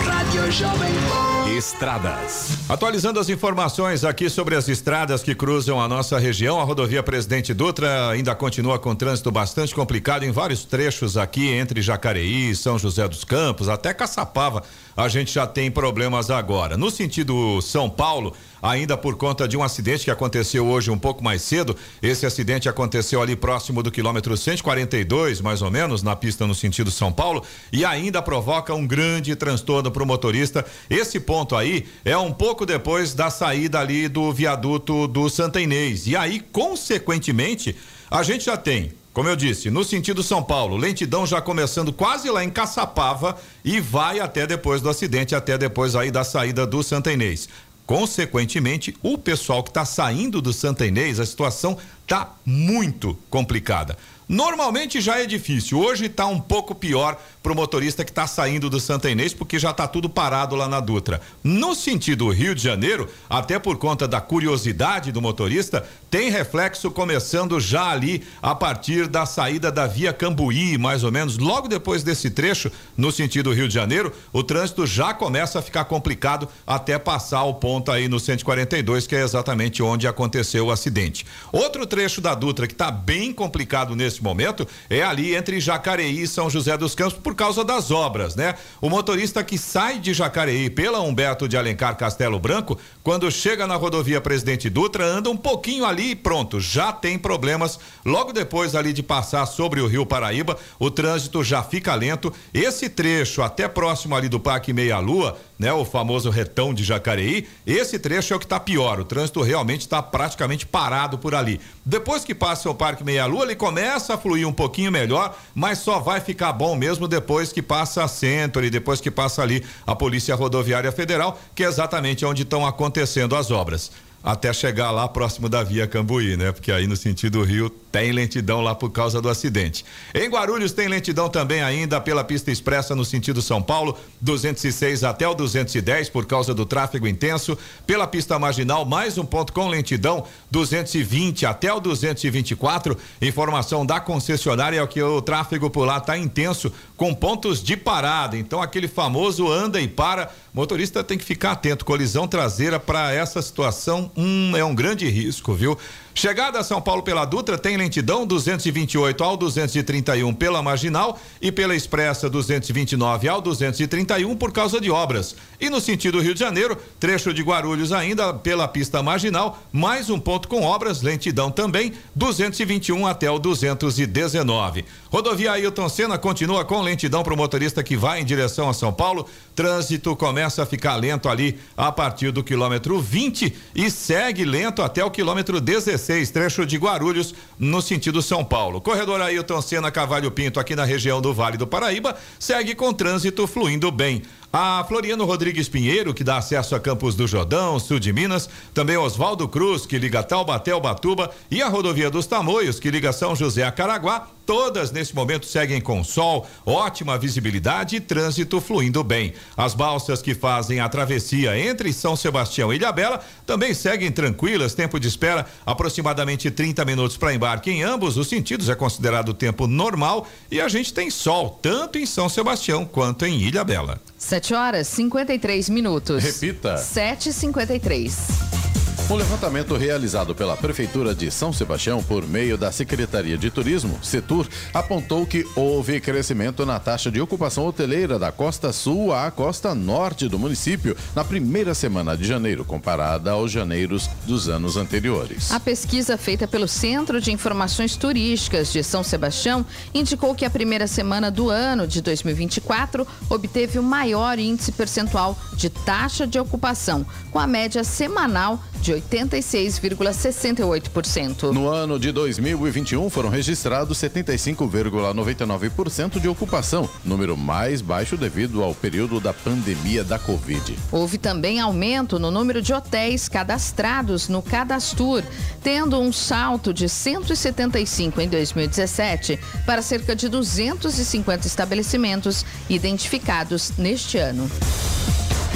Rádio Jovem Pan. Estradas. Atualizando as informações aqui sobre as estradas que cruzam a nossa região, a rodovia Presidente Dutra ainda continua com trânsito bastante complicado em vários trechos aqui entre Jacareí, São José dos Campos, até Caçapava. A gente já tem problemas agora. No sentido São Paulo, ainda por conta de um acidente que aconteceu hoje um pouco mais cedo. Esse acidente aconteceu ali próximo do quilômetro 142, mais ou menos, na pista no sentido São Paulo, e ainda provoca um grande transtorno para o motorista. Esse ponto aí é um pouco depois da saída ali do viaduto do Santa Inês. E aí, consequentemente, a gente já tem como eu disse, no sentido São Paulo, lentidão já começando quase lá em Caçapava e vai até depois do acidente, até depois aí da saída do Santa Inês. Consequentemente, o pessoal que está saindo do Santa Inês, a situação está muito complicada. Normalmente já é difícil, hoje está um pouco pior para o motorista que está saindo do Santa Inês, porque já está tudo parado lá na Dutra. No sentido Rio de Janeiro, até por conta da curiosidade do motorista, tem reflexo começando já ali a partir da saída da via Cambuí, mais ou menos, logo depois desse trecho, no sentido Rio de Janeiro, o trânsito já começa a ficar complicado até passar o ponto aí no 142, que é exatamente onde aconteceu o acidente. Outro trecho da Dutra que está bem complicado nesse momento é ali entre Jacareí e São José dos Campos por causa das obras, né? O motorista que sai de Jacareí pela Humberto de Alencar Castelo Branco, quando chega na rodovia Presidente Dutra, anda um pouquinho ali e pronto, já tem problemas. Logo depois ali de passar sobre o Rio Paraíba, o trânsito já fica lento. Esse trecho até próximo ali do Parque Meia Lua, né, o famoso retão de Jacareí, esse trecho é o que está pior. O trânsito realmente está praticamente parado por ali. Depois que passa o Parque Meia Lua, ele começa a fluir um pouquinho melhor, mas só vai ficar bom mesmo depois que passa a Centro e depois que passa ali a Polícia Rodoviária Federal, que é exatamente onde estão acontecendo as obras até chegar lá próximo da via Cambuí, né? Porque aí no sentido Rio tem lentidão lá por causa do acidente. Em Guarulhos tem lentidão também ainda pela pista expressa no sentido São Paulo, 206 até o 210 por causa do tráfego intenso. Pela pista marginal, mais um ponto com lentidão, 220 até o 224. Informação da concessionária é que o tráfego por lá está intenso, com pontos de parada. Então aquele famoso anda e para. Motorista tem que ficar atento. Colisão traseira para essa situação um, é um grande risco, viu? Chegada a São Paulo pela Dutra tem lentidão 228 ao 231 pela Marginal e pela Expressa 229 ao 231 por causa de obras. E no sentido Rio de Janeiro, trecho de Guarulhos ainda pela pista Marginal, mais um ponto com obras, lentidão também 221 até o 219. Rodovia Ailton Senna continua com lentidão para o motorista que vai em direção a São Paulo. Trânsito começa a ficar lento ali a partir do quilômetro 20 e segue lento até o quilômetro 16, trecho de Guarulhos, no sentido São Paulo. Corredor Ailton Senna Cavalho Pinto, aqui na região do Vale do Paraíba, segue com trânsito fluindo bem. A Floriano Rodrigues Pinheiro, que dá acesso a Campos do Jordão, sul de Minas, também Oswaldo Cruz, que liga Taubaté ao Batuba, e a rodovia dos Tamoios, que liga São José a Caraguá, todas nesse momento seguem com sol, ótima visibilidade e trânsito fluindo bem. As balsas que fazem a travessia entre São Sebastião e Ilhabela também seguem tranquilas, tempo de espera aproximadamente 30 minutos para embarque em ambos. Os sentidos, é considerado tempo normal. E a gente tem sol tanto em São Sebastião quanto em Ilhabela. 7 horas 53 minutos. Repita. 7h53. Um levantamento realizado pela Prefeitura de São Sebastião por meio da Secretaria de Turismo, Setur, apontou que houve crescimento na taxa de ocupação hoteleira da costa sul à costa norte do município na primeira semana de janeiro, comparada aos janeiros dos anos anteriores. A pesquisa feita pelo Centro de Informações Turísticas de São Sebastião indicou que a primeira semana do ano de 2024 obteve o maior índice percentual de taxa de ocupação, com a média semanal de 86,68%. No ano de 2021 foram registrados 75,99% de ocupação, número mais baixo devido ao período da pandemia da Covid. Houve também aumento no número de hotéis cadastrados no Cadastur, tendo um salto de 175 em 2017 para cerca de 250 estabelecimentos identificados neste ano.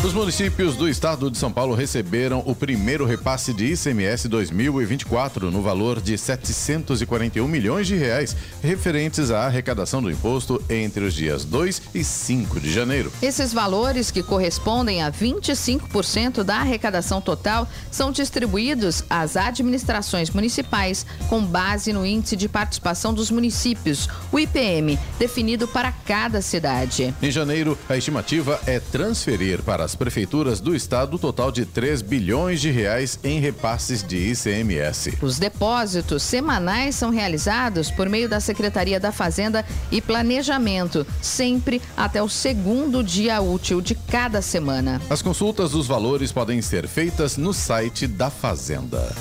Os municípios do estado de São Paulo receberam o primeiro repasse de ICMS 2024 no valor de 741 milhões de reais, referentes à arrecadação do imposto entre os dias 2 e 5 de janeiro. Esses valores, que correspondem a 25% da arrecadação total, são distribuídos às administrações municipais com base no índice de participação dos municípios, o IPM, definido para cada cidade. Em janeiro, a estimativa é transferir para às prefeituras do estado total de 3 bilhões de reais em repasses de ICMS. Os depósitos semanais são realizados por meio da Secretaria da Fazenda e Planejamento, sempre até o segundo dia útil de cada semana. As consultas dos valores podem ser feitas no site da Fazenda.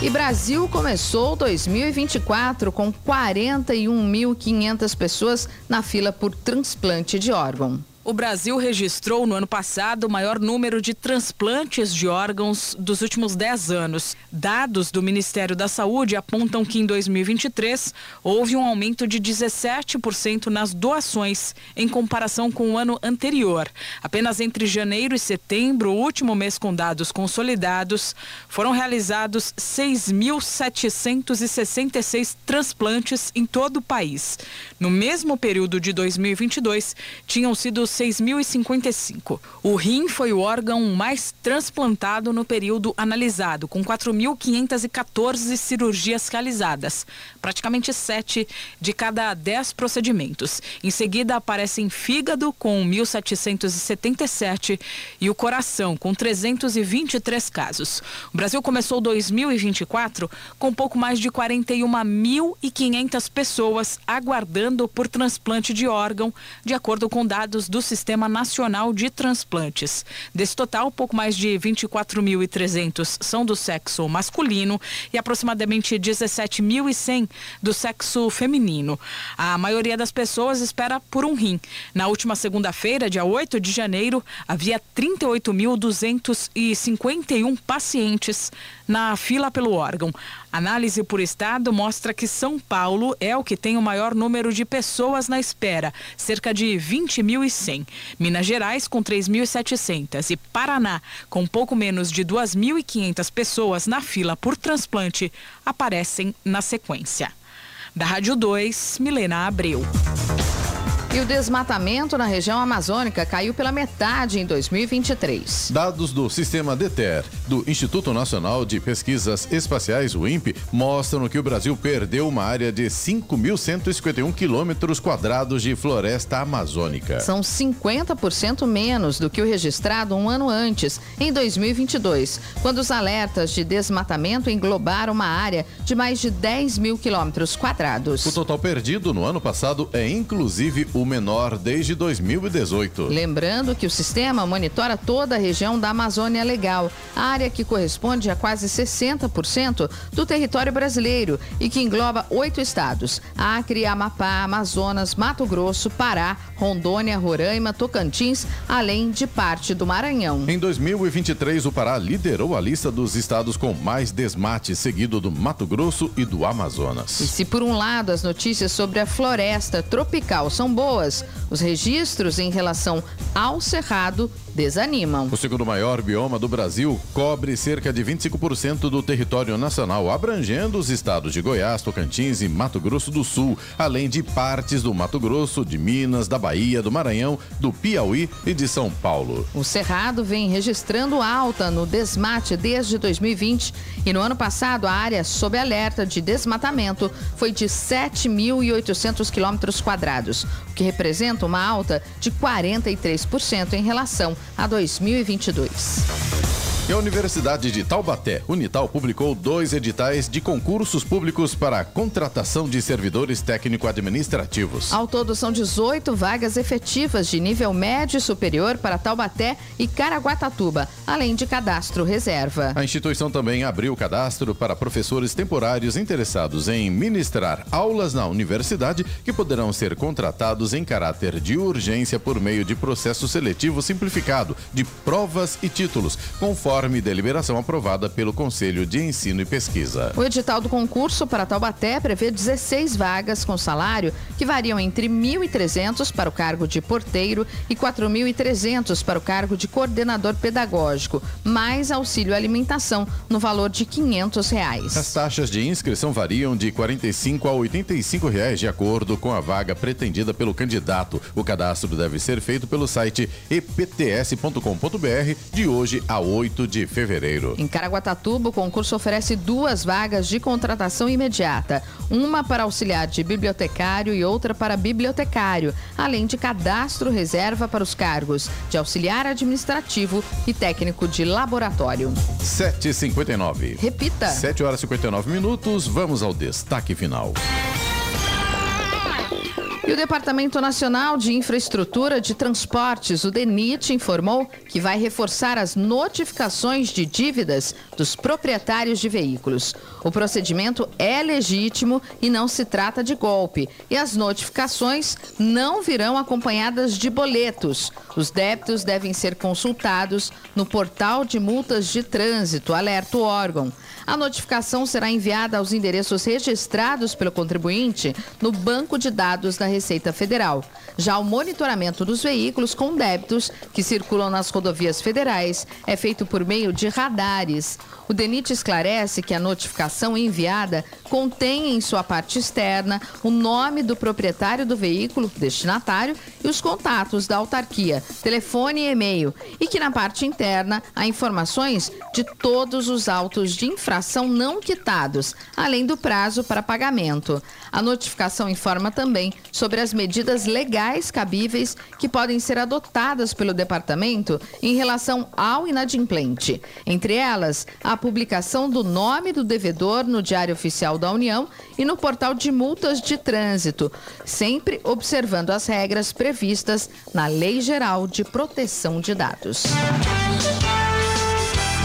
E Brasil começou 2024 com 41.500 pessoas na fila por transplante de órgão. O Brasil registrou no ano passado o maior número de transplantes de órgãos dos últimos 10 anos. Dados do Ministério da Saúde apontam que em 2023 houve um aumento de 17% nas doações em comparação com o ano anterior. Apenas entre janeiro e setembro, o último mês com dados consolidados, foram realizados 6.766 transplantes em todo o país. No mesmo período de 2022, tinham sido 6.055. O rim foi o órgão mais transplantado no período analisado, com 4.514 cirurgias realizadas, praticamente 7 de cada 10 procedimentos. Em seguida aparecem fígado, com 1.777, e o coração, com 323 casos. O Brasil começou 2024 com pouco mais de 41.500 pessoas aguardando por transplante de órgão, de acordo com dados do Sistema Nacional de Transplantes. Desse total, pouco mais de 24.300 são do sexo masculino e aproximadamente 17.100 do sexo feminino. A maioria das pessoas espera por um rim. Na última segunda-feira, dia 8 de janeiro, havia 38.251 pacientes na fila pelo órgão. Análise por estado mostra que São Paulo é o que tem o maior número de pessoas na espera, cerca de 20.100. Minas Gerais com 3.700 e Paraná com pouco menos de 2.500 pessoas na fila por transplante aparecem na sequência. Da Rádio 2, Milena Abreu. E o desmatamento na região amazônica caiu pela metade em 2023. Dados do Sistema DETER, do Instituto Nacional de Pesquisas Espaciais, o INPE, mostram que o Brasil perdeu uma área de 5.151 quilômetros quadrados de floresta amazônica. São 50% menos do que o registrado um ano antes, em 2022, quando os alertas de desmatamento englobaram uma área de mais de 10 mil quilômetros quadrados. O total perdido no ano passado é inclusive o menor desde 2018. Lembrando que o sistema monitora toda a região da Amazônia Legal, área que corresponde a quase 60% do território brasileiro e que engloba oito estados: Acre, Amapá, Amazonas, Mato Grosso, Pará, Rondônia, Roraima, Tocantins, além de parte do Maranhão. Em 2023, o Pará liderou a lista dos estados com mais desmate, seguido do Mato Grosso e do Amazonas. E se por um lado as notícias sobre a floresta tropical são boas, boas. Os registros em relação ao cerrado desanimam. O segundo maior bioma do Brasil cobre cerca de 25% do território nacional, abrangendo os estados de Goiás, Tocantins e Mato Grosso do Sul, além de partes do Mato Grosso, de Minas, da Bahia, do Maranhão, do Piauí e de São Paulo. O Cerrado vem registrando alta no desmate desde 2020 e no ano passado a área sob alerta de desmatamento foi de 7.800 quilômetros quadrados, o que representa uma alta de 43% em relação a 2022. E a Universidade de Taubaté, Unital, publicou dois editais de concursos públicos para a contratação de servidores técnico-administrativos. Ao todo, são 18 vagas efetivas de nível médio e superior para Taubaté e Caraguatatuba, além de cadastro reserva. A instituição também abriu cadastro para professores temporários interessados em ministrar aulas na universidade que poderão ser contratados em caráter de urgência por meio de processo seletivo simplificado de provas e títulos, conforme conforme deliberação aprovada pelo Conselho de Ensino e Pesquisa. O edital do concurso para Taubaté prevê 16 vagas com salário que variam entre 1.300 para o cargo de porteiro e 4.300 para o cargo de coordenador pedagógico, mais auxílio alimentação no valor de 500 reais. As taxas de inscrição variam de 45 a 85 reais de acordo com a vaga pretendida pelo candidato. O cadastro deve ser feito pelo site epts.com.br de hoje a 8 de fevereiro. Em Caraguatatuba, o concurso oferece duas vagas de contratação imediata, uma para auxiliar de bibliotecário e outra para bibliotecário, além de cadastro reserva para os cargos de auxiliar administrativo e técnico de laboratório. 7h59. Repita. 7 horas e 59 minutos. Vamos ao destaque final. E o Departamento Nacional de Infraestrutura de Transportes, o DENIT, informou que vai reforçar as notificações de dívidas dos proprietários de veículos. O procedimento é legítimo e não se trata de golpe. E as notificações não virão acompanhadas de boletos. Os débitos devem ser consultados no portal de multas de trânsito, alerta o órgão. A notificação será enviada aos endereços registrados pelo contribuinte no banco de dados da Receita Federal. Já o monitoramento dos veículos com débitos que circulam nas rodovias federais é feito por meio de radares. O DENIT esclarece que a notificação enviada contém em sua parte externa o nome do proprietário do veículo, destinatário, e os contatos da autarquia, telefone e e-mail, e que na parte interna há informações de todos os autos de infração não quitados, além do prazo para pagamento. A notificação informa também sobre as medidas legais cabíveis que podem ser adotadas pelo departamento em relação ao inadimplente. Entre elas, a publicação do nome do devedor no Diário Oficial da União e no portal de multas de trânsito, sempre observando as regras previstas na Lei Geral de Proteção de Dados.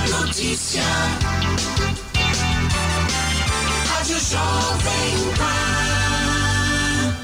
Notícia. Rádio Jovem Pan.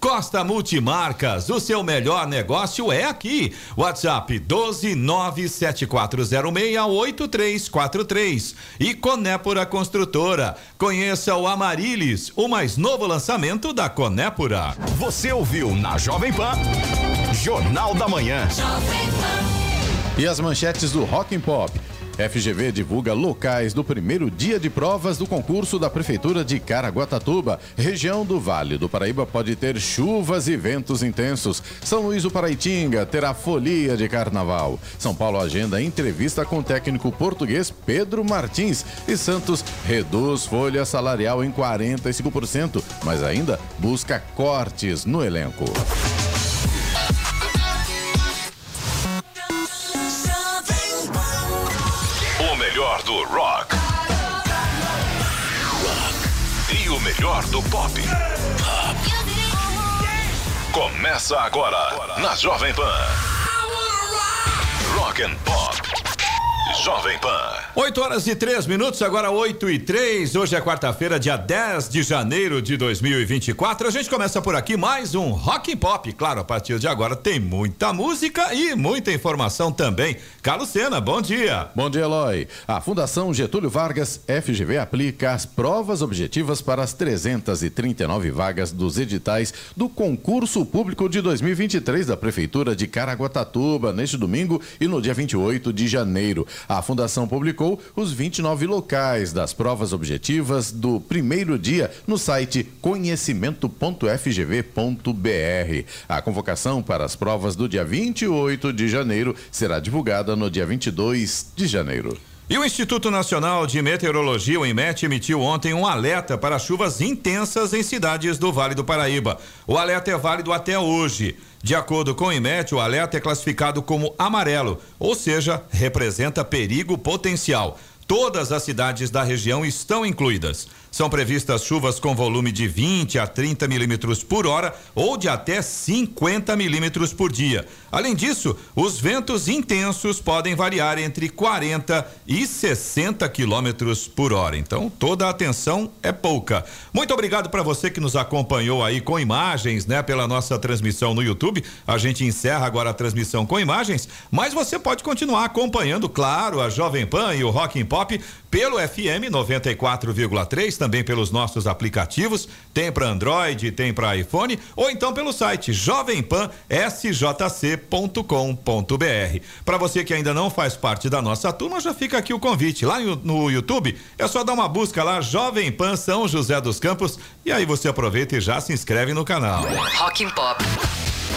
Costa Multimarcas, o seu melhor negócio é aqui. WhatsApp 12974068343 e Conépora Construtora. Conheça o Amarilis, o mais novo lançamento da Conépora. Você ouviu na Jovem Pan, Jornal da Manhã. E as manchetes do Rock and Pop. FGV divulga locais do primeiro dia de provas do concurso da Prefeitura de Caraguatatuba. Região do Vale do Paraíba pode ter chuvas e ventos intensos. São Luís do Paraitinga terá folia de carnaval. São Paulo agenda entrevista com o técnico português Pedro Martins. E Santos reduz folha salarial em 45%, mas ainda busca cortes no elenco. Do rock. E o melhor do pop. Começa agora na Jovem Pan. Rock and Pop. Jovem Pan. 8 horas e 3 minutos, agora 8 e 3. Hoje é quarta-feira, dia 10 de janeiro de 2024. A gente começa por aqui mais um Rock and Pop. Claro, a partir de agora tem muita música e muita informação também. Carlos Sena, bom dia. Bom dia, Eloy. A Fundação Getúlio Vargas, FGV, aplica as provas objetivas para as 339 vagas dos editais do concurso público de 2023 da Prefeitura de Caraguatatuba, neste domingo e no dia 28 de janeiro. A Fundação publicou os 29 locais das provas objetivas do primeiro dia no site conhecimento.fgv.br. A convocação para as provas do dia 28 de janeiro será divulgada no dia 22 de janeiro. E o Instituto Nacional de Meteorologia, o IMET, emitiu ontem um alerta para chuvas intensas em cidades do Vale do Paraíba. O alerta é válido até hoje. De acordo com o IMET, o alerta é classificado como amarelo, ou seja, representa perigo potencial. Todas as cidades da região estão incluídas. São previstas chuvas com volume de 20 a 30 milímetros por hora ou de até 50 milímetros por dia. Além disso, os ventos intensos podem variar entre 40 e 60 quilômetros por hora. Então, toda a atenção é pouca. Muito obrigado para você que nos acompanhou aí com imagens, né, pela nossa transmissão no YouTube. A gente encerra agora a transmissão com imagens, mas você pode continuar acompanhando, claro, a Jovem Pan e o Rock and Pop pelo FM 94,3, também pelos nossos aplicativos, tem para Android, tem para iPhone, ou então pelo site jovempan.sjc.com.br. Para você que ainda não faz parte da nossa turma, já fica aqui o convite. Lá no, YouTube é só dar uma busca lá, Jovem Pan São José dos Campos, e aí você aproveita e já se inscreve no canal. Rock and Pop.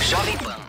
Jovem Pan.